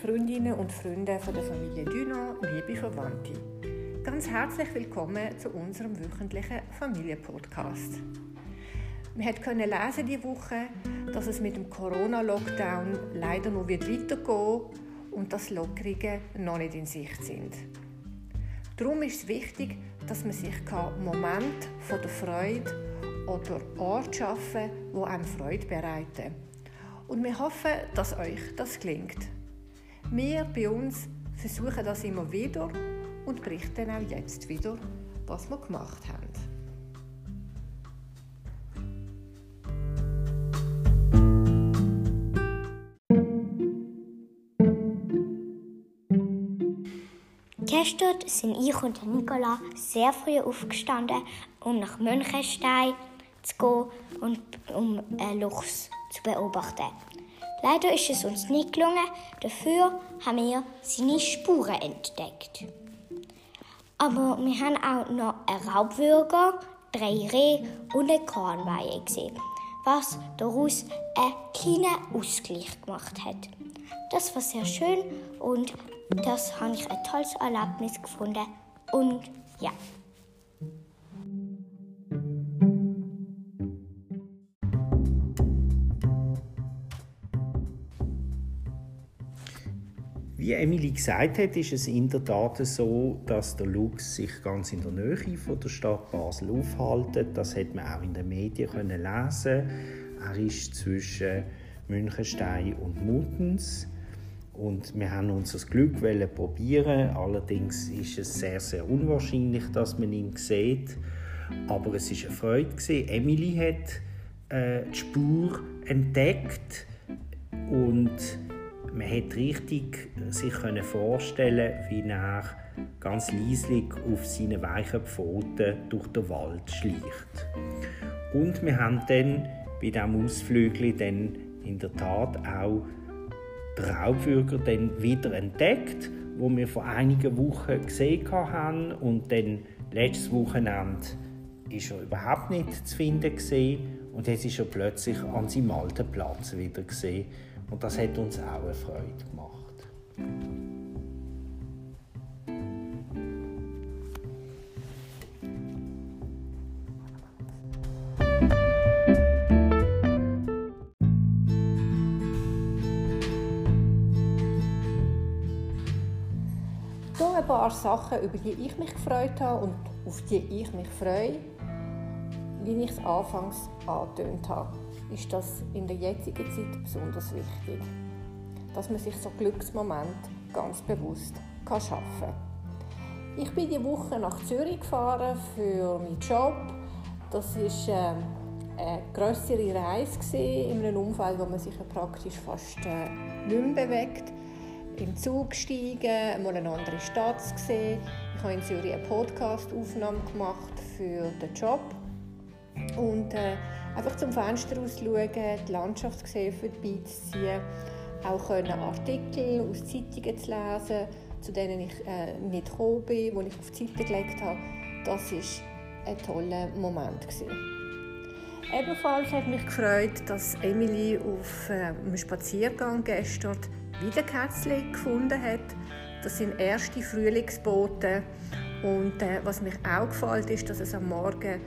Freundinnen und Freunde von der Familie Düno, liebe Verwandte. Ganz herzlich willkommen zu unserem wöchentlichen Familienpodcast. Wir konnten lesen diese Woche, dass es mit dem Corona-Lockdown leider noch wird und dass Lockerungen noch nicht in Sicht sind. Darum ist es wichtig, dass man sich Moment von der Freude oder Orte schaffen, wo einem Freude bereiten. Und wir hoffen, dass euch das gelingt. Wir bei uns versuchen das immer wieder und berichten auch jetzt wieder, was wir gemacht haben. Gestern sind ich und Nicola sehr früh aufgestanden, um nach Münchenstein zu gehen und um einen Luchs zu beobachten. Leider ist es uns nicht gelungen, dafür haben wir seine Spuren entdeckt. Aber wir haben auch noch einen Raubwürger, drei Rehe und eine Kornweihe gesehen, was daraus einen kleinen Ausgleich gemacht hat. Das war sehr schön und das habe ich ein tolles Erlebnis gefunden. Und ja. Wie Emily gesagt hat, ist es in der Tat so, dass der Lux sich ganz in der Nähe von der Stadt Basel aufhält. Das hat man auch in den Medien können lesen. Er ist zwischen Münchenstein und Mutens und wir haben unser Glück probieren. Allerdings ist es sehr, sehr unwahrscheinlich, dass man ihn sieht. Aber es ist eine Freude. Gewesen. Emily hat äh, die Spur entdeckt und man hat richtig sich können vorstellen, wie er ganz leislich auf seinen weichen Pfoten durch den Wald schleicht. Und wir haben dann bei diesem Ausflügel dann in der Tat auch Raubwürger dann wieder entdeckt, wo wir vor einigen Wochen gesehen haben. Und dann letztes Wochenende ist er überhaupt nicht zu finden gesehen und jetzt ist er plötzlich an seinem alten Platz wieder gesehen und das hat uns auch eine Freude gemacht. ein paar Sachen, über die ich mich gefreut habe und auf die ich mich freue. Wie ich es anfangs angetönt habe, ist das in der jetzigen Zeit besonders wichtig. Dass man sich so Glücksmomente ganz bewusst kann schaffen kann. Ich bin diese Woche nach Zürich gefahren für meinen Job. Das ist äh, eine größere Reise in einem Umfeld, wo man sich praktisch fast äh, nicht mehr bewegt den Zug gestiegen, mal eine andere Stadt gesehen. Ich habe in Zürich eine Podcast-Aufnahme gemacht für den Job. Und äh, einfach zum Fenster ausschauen, die Landschaft sehen, vorbeizuziehen, auch können Artikel aus Zeitungen zu lesen, zu denen ich äh, nicht gekommen bin, die ich auf die Seite gelegt habe. Das war ein toller Moment. Gewesen. Ebenfalls hat mich gefreut, dass Emily auf äh, einem Spaziergang gestern wieder Kätzchen gefunden hat. Das sind erste Frühlingsboten. Und äh, was mich auch gefällt, ist, dass es am Morgen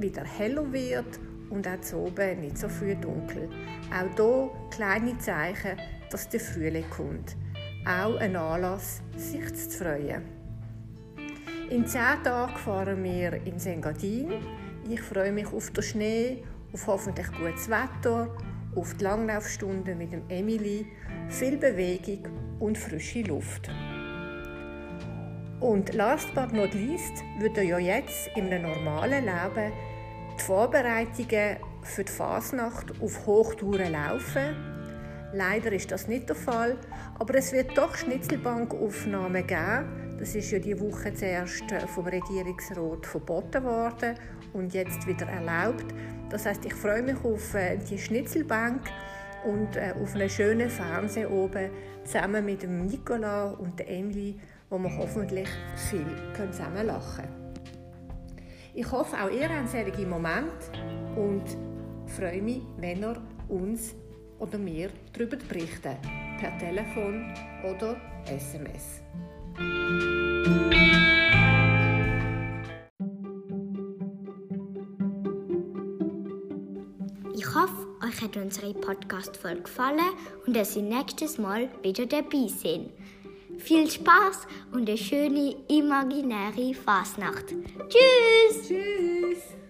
wieder heller wird und auch zu oben nicht so früh dunkel. Auch hier kleine Zeichen, dass der Frühling kommt. Auch ein Anlass, sich zu freuen. In zehn Tagen fahren wir in Engadin. Ich freue mich auf den Schnee, auf hoffentlich gutes Wetter, auf die Langlaufstunden mit dem Emily viel Bewegung und frische Luft. Und last but not least würde ja jetzt im normalen Leben die Vorbereitungen für die Fasnacht auf Hochtouren laufen. Leider ist das nicht der Fall, aber es wird doch Schnitzelbankaufnahmen geben. Das ist ja die Woche zuerst vom Regierungsrat verboten worden und jetzt wieder erlaubt. Das heißt, ich freue mich auf äh, die Schnitzelbank und äh, auf einem schönen Fernseher oben zusammen mit dem Nicola und der Emily, wo wir hoffentlich viel zusammen lachen können. Ich hoffe, auch ihr habt solche Momente und freue mich, wenn ihr uns oder mir darüber berichtet. per Telefon oder SMS. Ich hoffe, euch hat unsere Podcast-Folge gefallen und dass ihr nächstes Mal wieder dabei sind. Viel Spaß und eine schöne imaginäre Fasnacht. Tschüss! Tschüss!